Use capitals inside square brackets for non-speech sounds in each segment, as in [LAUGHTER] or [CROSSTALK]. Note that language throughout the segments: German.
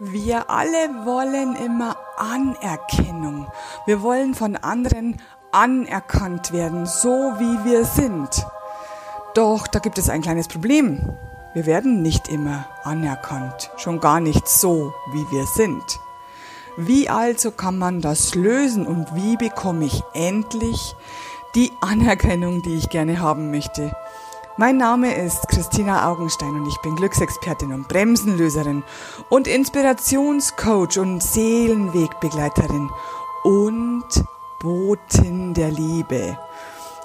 Wir alle wollen immer Anerkennung. Wir wollen von anderen anerkannt werden, so wie wir sind. Doch da gibt es ein kleines Problem. Wir werden nicht immer anerkannt, schon gar nicht so, wie wir sind. Wie also kann man das lösen und wie bekomme ich endlich die Anerkennung, die ich gerne haben möchte? Mein Name ist Christina Augenstein und ich bin Glücksexpertin und Bremsenlöserin und Inspirationscoach und Seelenwegbegleiterin und Botin der Liebe.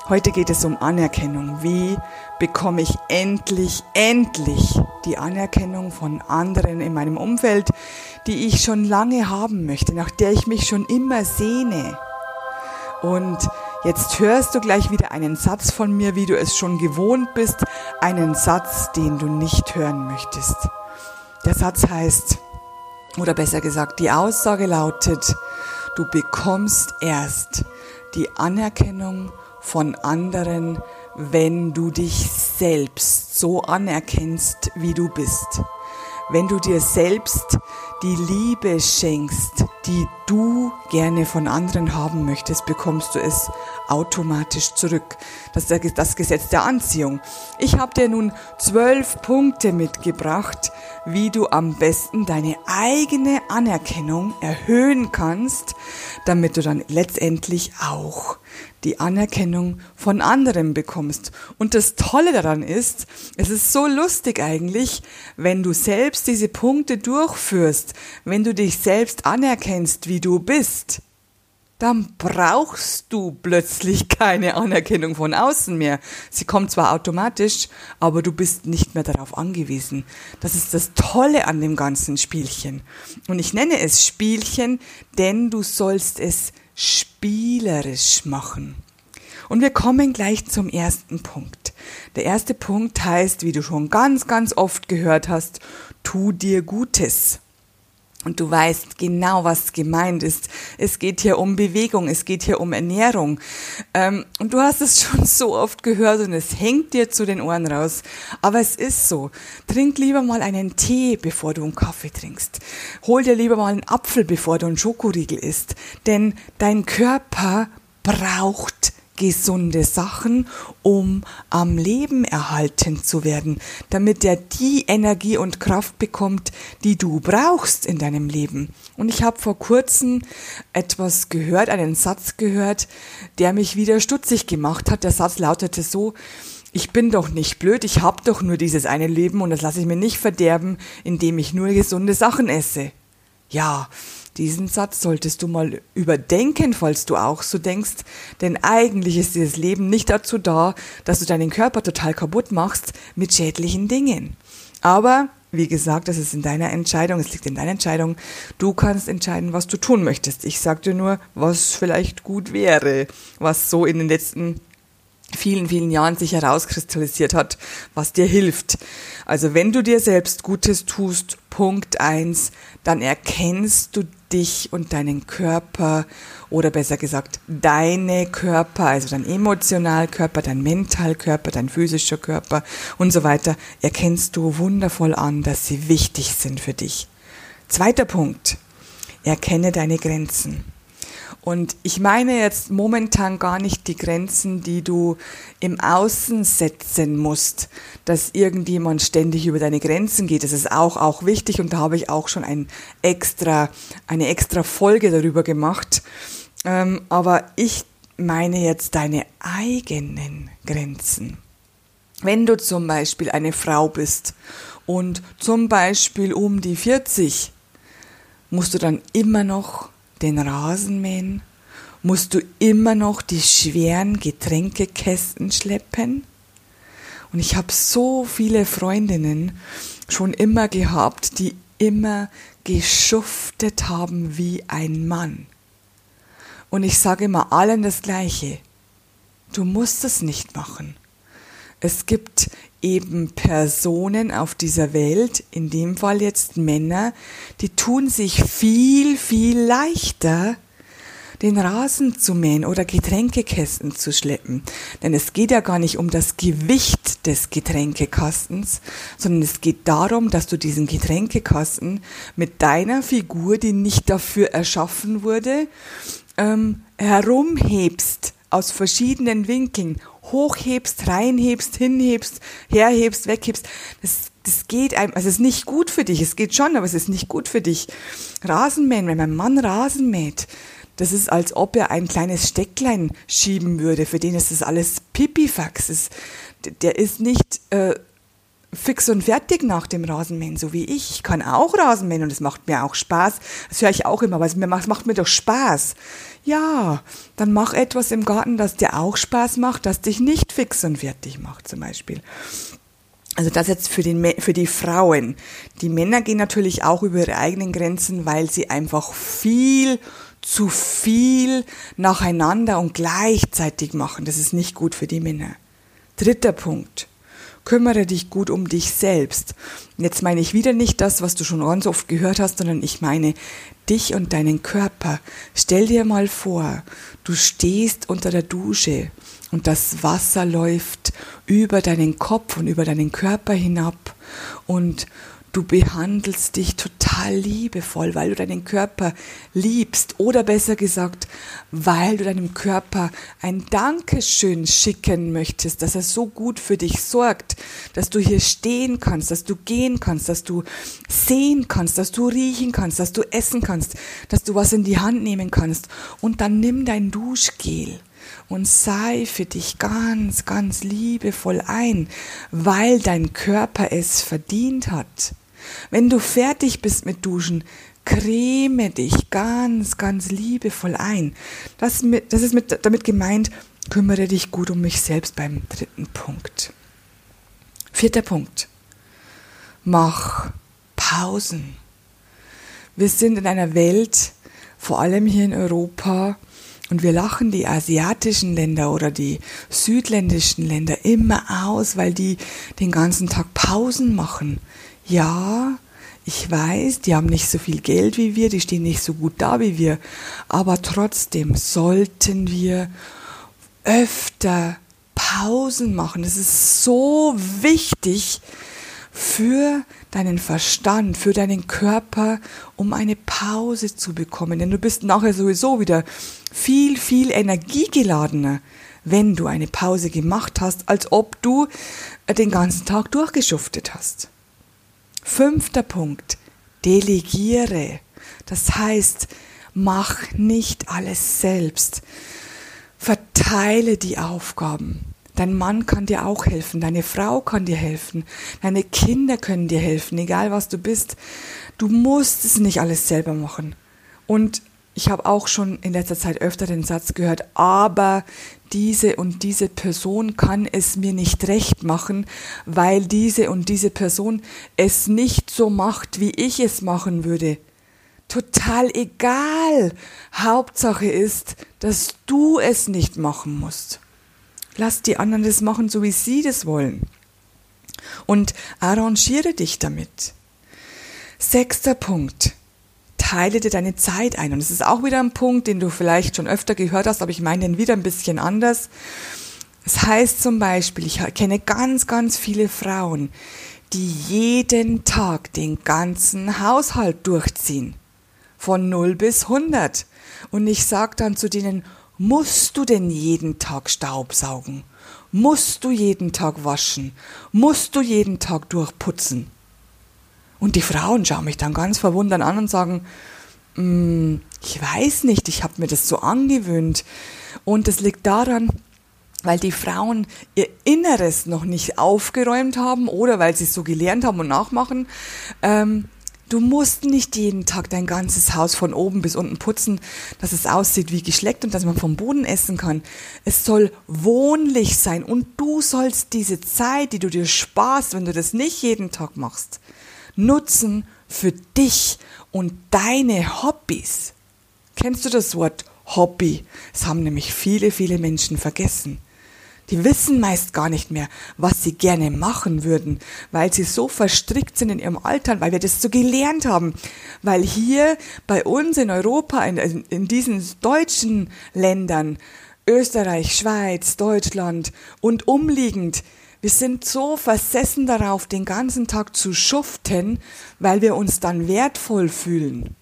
Heute geht es um Anerkennung. Wie bekomme ich endlich, endlich die Anerkennung von anderen in meinem Umfeld, die ich schon lange haben möchte, nach der ich mich schon immer sehne? Und Jetzt hörst du gleich wieder einen Satz von mir, wie du es schon gewohnt bist, einen Satz, den du nicht hören möchtest. Der Satz heißt, oder besser gesagt, die Aussage lautet, du bekommst erst die Anerkennung von anderen, wenn du dich selbst so anerkennst, wie du bist. Wenn du dir selbst die Liebe schenkst, die du gerne von anderen haben möchtest, bekommst du es automatisch zurück. Das ist das Gesetz der Anziehung. Ich habe dir nun zwölf Punkte mitgebracht, wie du am besten deine eigene Anerkennung erhöhen kannst, damit du dann letztendlich auch die Anerkennung von anderen bekommst. Und das Tolle daran ist, es ist so lustig eigentlich, wenn du selbst diese Punkte durchführst, wenn du dich selbst anerkennst, wie du bist, dann brauchst du plötzlich [LAUGHS] keine Anerkennung von außen mehr. Sie kommt zwar automatisch, aber du bist nicht mehr darauf angewiesen. Das ist das Tolle an dem ganzen Spielchen. Und ich nenne es Spielchen, denn du sollst es spielerisch machen. Und wir kommen gleich zum ersten Punkt. Der erste Punkt heißt, wie du schon ganz, ganz oft gehört hast, tu dir Gutes. Und du weißt genau, was gemeint ist. Es geht hier um Bewegung, es geht hier um Ernährung. Ähm, und du hast es [LAUGHS] schon so oft gehört und es hängt dir zu den Ohren raus. Aber es ist so. Trink lieber mal einen Tee, bevor du einen Kaffee trinkst. Hol dir lieber mal einen Apfel, bevor du einen Schokoriegel isst. Denn dein Körper braucht gesunde Sachen, um am Leben erhalten zu werden, damit er die Energie und Kraft bekommt, die du brauchst in deinem Leben. Und ich habe vor kurzem etwas gehört, einen Satz gehört, der mich wieder stutzig gemacht hat. Der Satz lautete so, ich bin doch nicht blöd, ich habe doch nur dieses eine Leben und das lasse ich mir nicht verderben, indem ich nur gesunde Sachen esse. Ja, diesen Satz solltest du mal überdenken, falls du auch so denkst, denn eigentlich ist dieses Leben nicht dazu da, dass du deinen Körper total kaputt machst mit schädlichen Dingen. Aber wie gesagt, das ist in deiner Entscheidung, es liegt in deiner Entscheidung. Du kannst entscheiden, was du tun möchtest. Ich sag dir nur, was vielleicht gut wäre, was so in den letzten vielen, vielen Jahren sich herauskristallisiert hat, was dir hilft. Also wenn du dir selbst Gutes tust, Punkt eins, dann erkennst du dich und deinen Körper oder besser gesagt deine Körper, also dein Emotionalkörper, dein Mentalkörper, dein physischer Körper und so weiter, erkennst du wundervoll an, dass sie wichtig sind für dich. Zweiter Punkt. Erkenne deine Grenzen. Und ich meine jetzt momentan gar nicht die Grenzen, die du im Außen setzen musst, dass irgendjemand ständig über deine Grenzen geht. Das ist auch, auch wichtig und da habe ich auch schon ein extra, eine extra Folge darüber gemacht. Ähm, aber ich meine jetzt deine eigenen Grenzen. Wenn du zum Beispiel eine Frau bist und zum Beispiel um die 40, musst du dann immer noch den Rasen mähen? Musst du immer noch die schweren Getränkekästen schleppen? Und ich habe so viele Freundinnen schon immer gehabt, die immer geschuftet haben wie ein Mann. Und ich sage immer allen das Gleiche. Du musst es nicht machen. Es gibt eben Personen auf dieser Welt, in dem Fall jetzt Männer, die tun sich viel, viel leichter, den Rasen zu mähen oder Getränkekästen zu schleppen. Denn es geht ja gar nicht um das Gewicht des Getränkekastens, sondern es geht darum, dass du diesen Getränkekasten mit deiner Figur, die nicht dafür erschaffen wurde, ähm, herumhebst aus verschiedenen Winkeln, hochhebst, reinhebst, hinhebst, herhebst, weghebst. Das, das geht einem, also es ist nicht gut für dich. Es geht schon, aber es ist nicht gut für dich. Rasenmähen, wenn mein Mann Rasen mäht, das ist, als ob er ein kleines Stecklein schieben würde. Für den ist das alles Pipifax. Der ist nicht äh, fix und fertig nach dem Rasenmähen, so wie ich. Ich kann auch Rasenmähen und es macht mir auch Spaß. Das höre ich auch immer, aber es macht, macht mir doch Spaß. Ja, dann mach etwas im Garten, das dir auch Spaß macht, das dich nicht fix und fertig macht, zum Beispiel. Also das jetzt für, den, für die Frauen. Die Männer gehen natürlich auch über ihre eigenen Grenzen, weil sie einfach viel zu viel nacheinander und gleichzeitig machen. Das ist nicht gut für die Männer. Dritter Punkt. Kümmere dich gut um dich selbst. Jetzt meine ich wieder nicht das, was du schon ganz oft gehört hast, sondern ich meine dich und deinen Körper. Stell dir mal vor, du stehst unter der Dusche und das Wasser läuft über deinen Kopf und über deinen Körper hinab und du behandelst dich total liebevoll, weil du deinen Körper liebst. Oder besser gesagt, weil du deinem Körper ein Dankeschön schicken möchtest, dass er so gut für dich sorgt, dass du hier stehen kannst, dass du gehen kannst, dass du sehen kannst, dass du riechen kannst, dass du essen kannst, dass du was in die Hand nehmen kannst. Und dann nimm dein Duschgel und sei für dich ganz, ganz liebevoll ein, weil dein Körper es verdient hat. Wenn du fertig bist mit Duschen, creme dich ganz, ganz liebevoll ein. Das, mit, das ist mit, damit gemeint, kümmere dich gut um mich selbst beim dritten Punkt. Vierter Punkt. Mach Pausen. Wir sind in einer Welt, vor allem hier in Europa, und wir lachen die asiatischen Länder oder die südländischen Länder immer aus, weil die den ganzen Tag Pausen machen. Ja, ich weiß, die haben nicht so viel Geld wie wir, die stehen nicht so gut da wie wir, aber trotzdem sollten wir öfter Pausen machen. Das ist so wichtig für deinen Verstand, für deinen Körper, um eine Pause zu bekommen. Denn du bist nachher sowieso wieder viel, viel energiegeladener, wenn du eine Pause gemacht hast, als ob du den ganzen Tag durchgeschuftet hast. Fünfter Punkt. Delegiere. Das heißt, mach nicht alles selbst. Verteile die Aufgaben. Dein Mann kann dir auch helfen, deine Frau kann dir helfen, deine Kinder können dir helfen, egal was du bist. Du musst es nicht alles selber machen. Und ich habe auch schon in letzter Zeit öfter den Satz gehört, aber diese und diese Person kann es mir nicht recht machen, weil diese und diese Person es nicht so macht, wie ich es machen würde. Total egal. Hauptsache ist, dass du es nicht machen musst. Lass die anderen das machen, so wie sie das wollen. Und arrangiere dich damit. Sechster Punkt. Teile dir deine Zeit ein. Und es ist auch wieder ein Punkt, den du vielleicht schon öfter gehört hast, aber ich meine den wieder ein bisschen anders. Es das heißt zum Beispiel, ich kenne ganz, ganz viele Frauen, die jeden Tag den ganzen Haushalt durchziehen. Von 0 bis 100. Und ich sage dann zu denen, Musst du denn jeden Tag Staubsaugen? Musst du jeden Tag waschen? Musst du jeden Tag durchputzen? Und die Frauen schauen mich dann ganz verwundert an und sagen, mm, ich weiß nicht, ich habe mir das so angewöhnt. Und das liegt daran, weil die Frauen ihr Inneres noch nicht aufgeräumt haben oder weil sie es so gelernt haben und nachmachen. Ähm, Du musst nicht jeden Tag dein ganzes Haus von oben bis unten putzen, dass es aussieht wie geschleckt und dass man vom Boden essen kann. Es soll wohnlich sein und du sollst diese Zeit, die du dir sparst, wenn du das nicht jeden Tag machst, nutzen für dich und deine Hobbys. Kennst du das Wort Hobby? Das haben nämlich viele, viele Menschen vergessen. Die wissen meist gar nicht mehr, was sie gerne machen würden, weil sie so verstrickt sind in ihrem Alltag, weil wir das so gelernt haben. Weil hier bei uns in Europa, in, in diesen deutschen Ländern, Österreich, Schweiz, Deutschland und umliegend, wir sind so versessen darauf, den ganzen Tag zu schuften, weil wir uns dann wertvoll fühlen.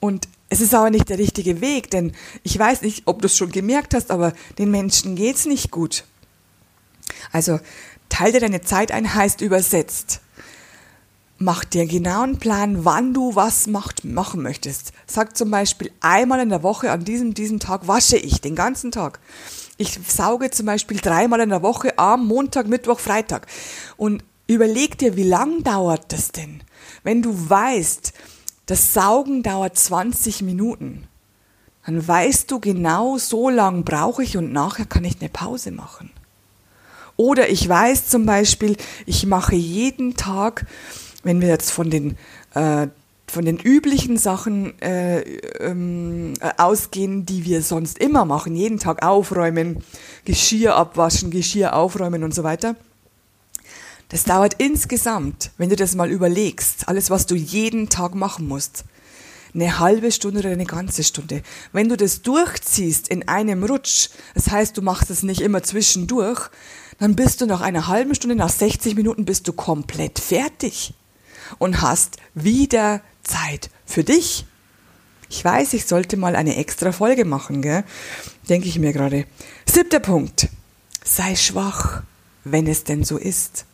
Und es ist aber nicht der richtige Weg, denn ich weiß nicht, ob du es schon gemerkt hast, aber den Menschen geht's nicht gut. Also teil dir deine Zeit ein heißt übersetzt. Mach dir genau einen Plan, wann du was macht, machen möchtest. Sag zum Beispiel einmal in der Woche an diesem, diesem Tag wasche ich den ganzen Tag. Ich sauge zum Beispiel dreimal in der Woche am Montag, Mittwoch, Freitag. Und überleg dir, wie lang dauert das denn? Wenn du weißt, das Saugen dauert 20 Minuten, dann weißt du genau, so lang brauche ich und nachher kann ich eine Pause machen. Oder ich weiß zum Beispiel, ich mache jeden Tag, wenn wir jetzt von den äh, von den üblichen Sachen äh, ähm, äh, ausgehen, die wir sonst immer machen, jeden Tag aufräumen, Geschirr abwaschen, Geschirr aufräumen und so weiter. Das dauert insgesamt, wenn du das mal überlegst, alles, was du jeden Tag machen musst, eine halbe Stunde oder eine ganze Stunde. Wenn du das durchziehst in einem Rutsch, das heißt, du machst es nicht immer zwischendurch, dann bist du nach einer halben Stunde, nach 60 Minuten bist du komplett fertig und hast wieder Zeit für dich. Ich weiß, ich sollte mal eine extra Folge machen, gell? Denke ich mir gerade. Siebter Punkt. Sei schwach, wenn es denn so ist.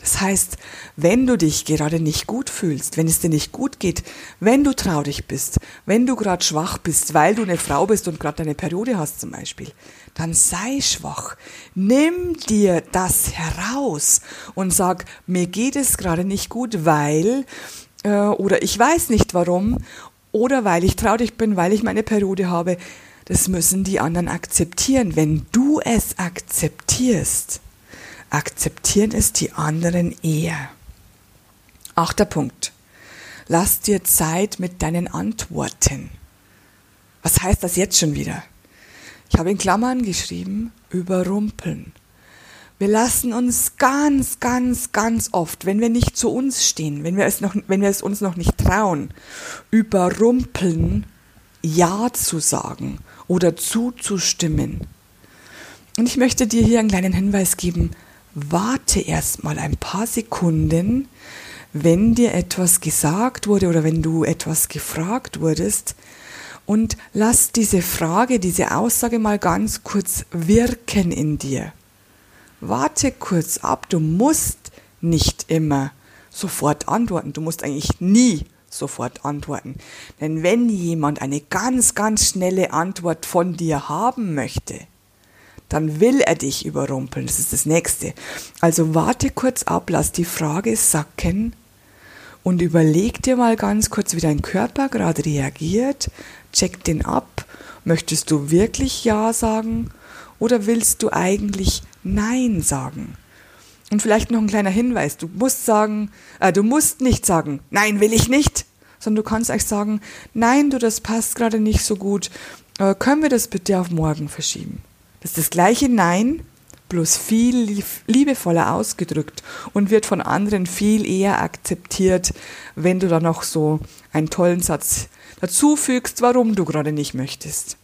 Das heißt, wenn du dich gerade nicht gut fühlst, wenn es dir nicht gut geht, wenn du traurig bist, wenn du gerade schwach bist, weil du eine Frau bist und gerade eine Periode hast zum Beispiel, dann sei schwach. Nimm dir das heraus und sag, mir geht es gerade nicht gut, weil äh, oder ich weiß nicht warum oder weil ich traurig bin, weil ich meine Periode habe. Das müssen die anderen akzeptieren. Wenn du es akzeptierst, akzeptieren es die anderen eher. Achter Punkt. Lass dir Zeit mit deinen Antworten. Was heißt das jetzt schon wieder? Ich habe in Klammern geschrieben, überrumpeln. Wir lassen uns ganz, ganz, ganz oft, wenn wir nicht zu uns stehen, wenn wir es, noch, wenn wir es uns noch nicht trauen, überrumpeln, Ja zu sagen oder zuzustimmen. Und ich möchte dir hier einen kleinen Hinweis geben, warte erst mal ein paar Sekunden, wenn dir etwas gesagt wurde oder wenn du etwas gefragt wurdest und lass diese Frage, diese Aussage mal ganz kurz wirken in dir. Warte kurz ab, du musst nicht immer sofort antworten, du musst eigentlich nie sofort antworten. Denn wenn jemand eine ganz, ganz schnelle Antwort von dir haben möchte, dann will er dich überrumpeln. Das ist das Nächste. Also warte kurz ab, lass die Frage sacken und überleg dir mal ganz kurz, wie dein Körper gerade reagiert. Check den ab. Möchtest du wirklich Ja sagen oder willst du eigentlich Nein sagen? Und vielleicht noch ein kleiner Hinweis. Du musst sagen, äh, du musst nicht sagen, nein, will ich nicht, sondern du kannst eigentlich sagen, nein, du, das passt gerade nicht so gut. Äh, können wir das bitte auf morgen verschieben? Das ist das gleiche Nein, bloß viel liebevoller ausgedrückt und wird von anderen viel eher akzeptiert, wenn du da noch so einen tollen Satz dazu fügst, warum du gerade nicht möchtest.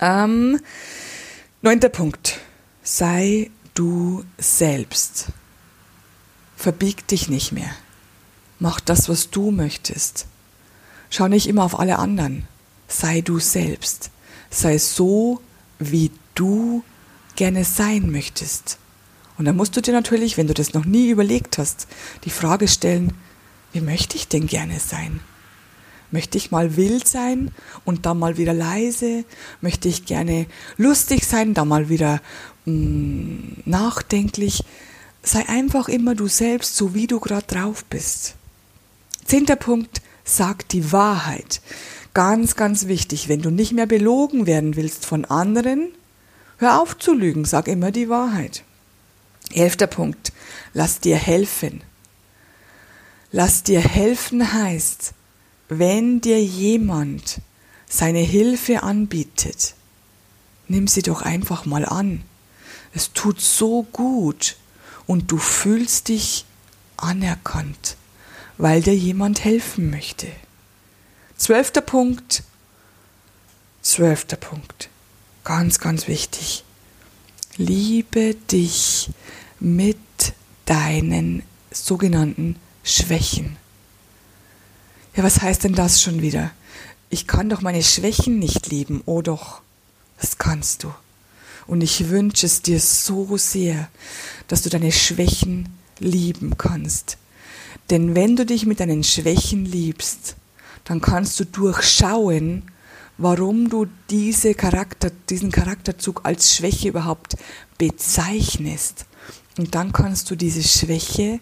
Ähm, neunter Punkt. Sei du selbst. Verbieg dich nicht mehr. Mach das, was du möchtest. Schau nicht immer auf alle anderen. Sei du selbst. Sei so, wie du gerne sein möchtest. Und dann musst du dir natürlich, wenn du das noch nie überlegt hast, die Frage stellen, wie möchte ich denn gerne sein? Möchte ich mal wild sein und dann mal wieder leise? Möchte ich gerne lustig sein, dann mal wieder mh, mm, nachdenklich? Sei einfach immer du selbst, so wie du gerade drauf bist. Zehnter Punkt, sag die Wahrheit. Ganz, ganz wichtig, wenn du nicht mehr belogen werden willst von anderen, Hör auf zu lügen, sag immer die Wahrheit. Elfter Punkt. Lass dir helfen. Lass dir helfen heißt, wenn dir jemand seine Hilfe anbietet, nimm sie doch einfach mal an. Es tut so gut und du fühlst dich anerkannt, weil dir jemand helfen möchte. Zwölfter Punkt. Zwölfter Punkt. Ganz, ganz wichtig. Liebe dich mit deinen sogenannten Schwächen. Ja, was heißt denn das schon wieder? Ich kann doch meine Schwächen nicht lieben, oh doch, das kannst du. Und ich wünsche es dir so sehr, dass du deine Schwächen lieben kannst. Denn wenn du dich mit deinen Schwächen liebst, dann kannst du durchschauen, warum du diese Charakter, diesen Charakterzug als Schwäche überhaupt bezeichnest. Und dann kannst du diese Schwäche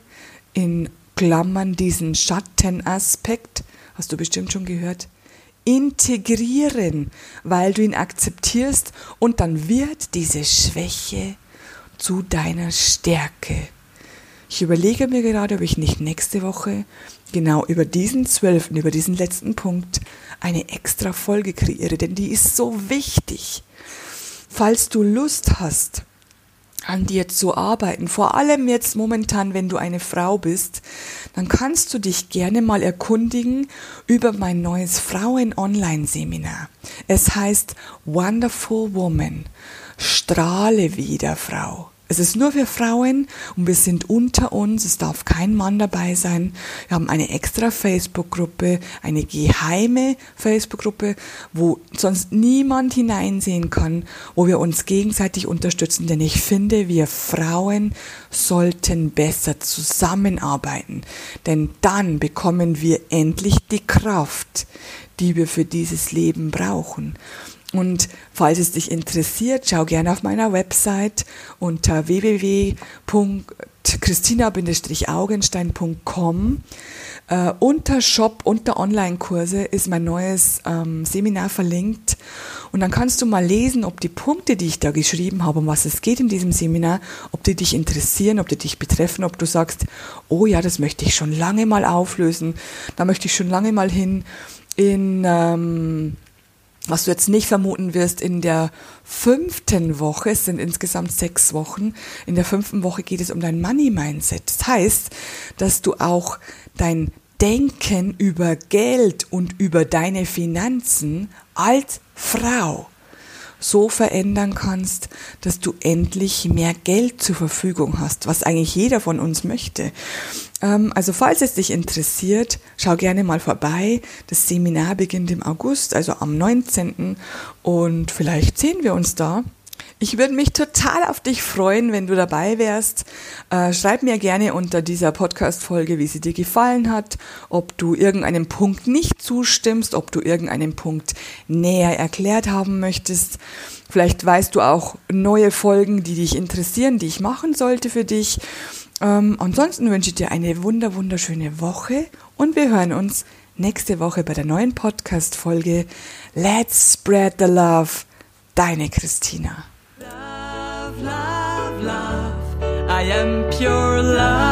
in Klammern, diesen Schattenaspekt, hast du bestimmt schon gehört, integrieren, weil du ihn akzeptierst und dann wird diese Schwäche zu deiner Stärke. Ich überlege mir gerade, ob ich nicht nächste Woche genau über diesen zwölften, über diesen letzten Punkt eine extra Folge kreiere, denn die ist so wichtig. Falls du Lust hast, an dir zu arbeiten. Vor allem jetzt momentan, wenn du eine Frau bist, dann kannst du dich gerne mal erkundigen über mein neues Frauen-Online-Seminar. Es heißt Wonderful Woman. Strahle wieder, Frau. Es ist nur für Frauen und wir sind unter uns. Es darf kein Mann dabei sein. Wir haben eine extra Facebook-Gruppe, eine geheime Facebook-Gruppe, wo sonst niemand hineinsehen kann, wo wir uns gegenseitig unterstützen. Denn ich finde, wir Frauen sollten besser zusammenarbeiten. Denn dann bekommen wir endlich die Kraft, die wir für dieses Leben brauchen. Und falls es dich interessiert, schau gerne auf meiner Website unter www.christina-augenstein.com. Äh, unter Shop, unter Online-Kurse ist mein neues ähm, Seminar verlinkt. Und dann kannst du mal lesen, ob die Punkte, die ich da geschrieben habe, um was es geht in diesem Seminar, ob die dich interessieren, ob die dich betreffen, ob du sagst, oh ja, das möchte ich schon lange mal auflösen, da möchte ich schon lange mal hin in... Ähm, was du jetzt nicht vermuten wirst, in der fünften Woche, es sind insgesamt sechs Wochen, in der fünften Woche geht es um dein Money-Mindset. Das heißt, dass du auch dein Denken über Geld und über deine Finanzen als Frau so verändern kannst, dass du endlich mehr Geld zur Verfügung hast, was eigentlich jeder von uns möchte. Ähm, also falls es dich interessiert, schau gerne mal vorbei. Das Seminar beginnt im August, also am 19. Und vielleicht sehen wir uns da. Ich würde mich total auf dich freuen, wenn du dabei wärst. Äh, schreib mir gerne unter dieser Podcast-Folge, wie sie dir gefallen hat, ob du irgendeinem Punkt nicht zustimmst, ob du irgendeinen Punkt näher erklärt haben möchtest. Vielleicht weißt du auch neue Folgen, die dich interessieren, die ich machen sollte für dich. Ähm, ansonsten wünsche ich dir eine wunder, wunderschöne Woche und wir hören uns nächste Woche bei der neuen Podcast-Folge Let's Spread the Love. Deine Christina. love, love. I am pure love.